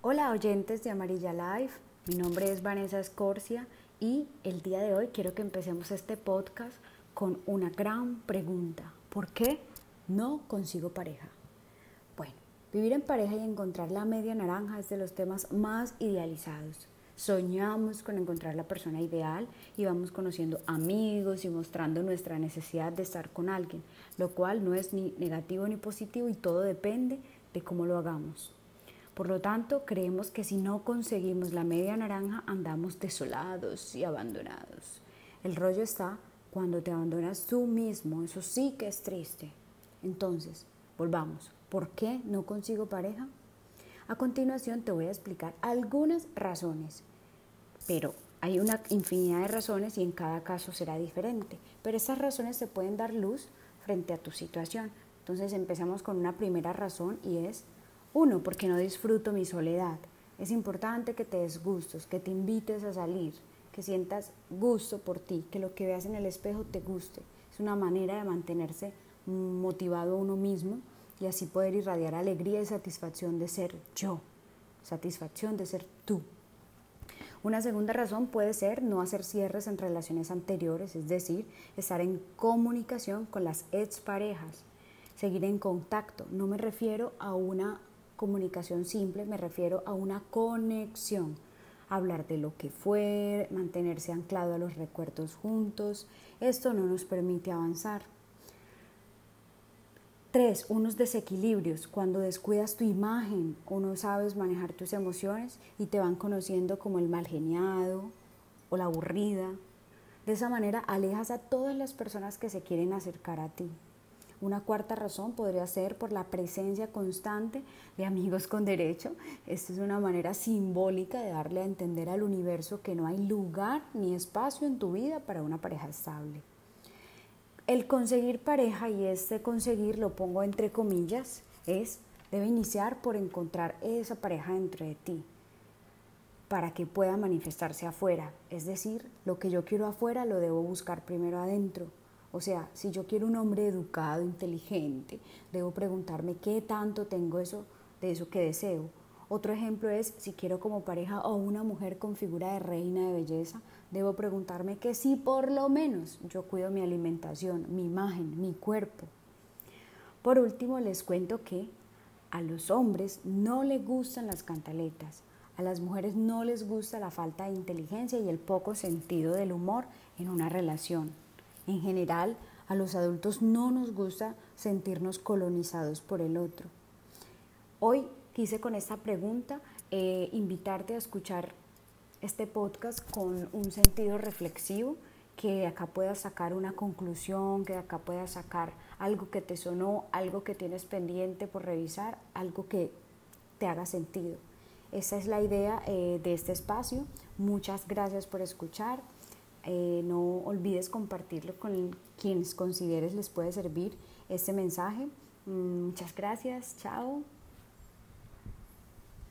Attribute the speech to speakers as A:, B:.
A: Hola oyentes de Amarilla Life, mi nombre es Vanessa Escorcia y el día de hoy quiero que empecemos este podcast con una gran pregunta. ¿Por qué no consigo pareja? Bueno, vivir en pareja y encontrar la media naranja es de los temas más idealizados. Soñamos con encontrar la persona ideal y vamos conociendo amigos y mostrando nuestra necesidad de estar con alguien, lo cual no es ni negativo ni positivo y todo depende de cómo lo hagamos. Por lo tanto, creemos que si no conseguimos la media naranja, andamos desolados y abandonados. El rollo está cuando te abandonas tú mismo, eso sí que es triste. Entonces, volvamos. ¿Por qué no consigo pareja? A continuación te voy a explicar algunas razones, pero hay una infinidad de razones y en cada caso será diferente, pero esas razones te pueden dar luz frente a tu situación. Entonces empezamos con una primera razón y es uno, porque no disfruto mi soledad. Es importante que te des gustos, que te invites a salir, que sientas gusto por ti, que lo que veas en el espejo te guste. Es una manera de mantenerse motivado uno mismo y así poder irradiar alegría y satisfacción de ser yo, satisfacción de ser tú. Una segunda razón puede ser no hacer cierres en relaciones anteriores, es decir, estar en comunicación con las exparejas, seguir en contacto. No me refiero a una comunicación simple, me refiero a una conexión. Hablar de lo que fue, mantenerse anclado a los recuerdos juntos. Esto no nos permite avanzar. Tres, unos desequilibrios. Cuando descuidas tu imagen o no sabes manejar tus emociones y te van conociendo como el mal geniado o la aburrida. De esa manera alejas a todas las personas que se quieren acercar a ti. Una cuarta razón podría ser por la presencia constante de amigos con derecho. Esta es una manera simbólica de darle a entender al universo que no hay lugar ni espacio en tu vida para una pareja estable. El conseguir pareja, y este conseguir lo pongo entre comillas, es, debe iniciar por encontrar esa pareja dentro de ti para que pueda manifestarse afuera. Es decir, lo que yo quiero afuera lo debo buscar primero adentro. O sea, si yo quiero un hombre educado, inteligente, debo preguntarme qué tanto tengo eso, de eso que deseo. Otro ejemplo es, si quiero como pareja a una mujer con figura de reina de belleza, debo preguntarme que si por lo menos yo cuido mi alimentación, mi imagen, mi cuerpo. Por último, les cuento que a los hombres no les gustan las cantaletas, a las mujeres no les gusta la falta de inteligencia y el poco sentido del humor en una relación. En general, a los adultos no nos gusta sentirnos colonizados por el otro. Hoy quise con esta pregunta eh, invitarte a escuchar este podcast con un sentido reflexivo, que acá puedas sacar una conclusión, que acá puedas sacar algo que te sonó, algo que tienes pendiente por revisar, algo que te haga sentido. Esa es la idea eh, de este espacio. Muchas gracias por escuchar. Eh, no olvides compartirlo con quienes consideres les puede servir este mensaje. Mm, muchas gracias, chao.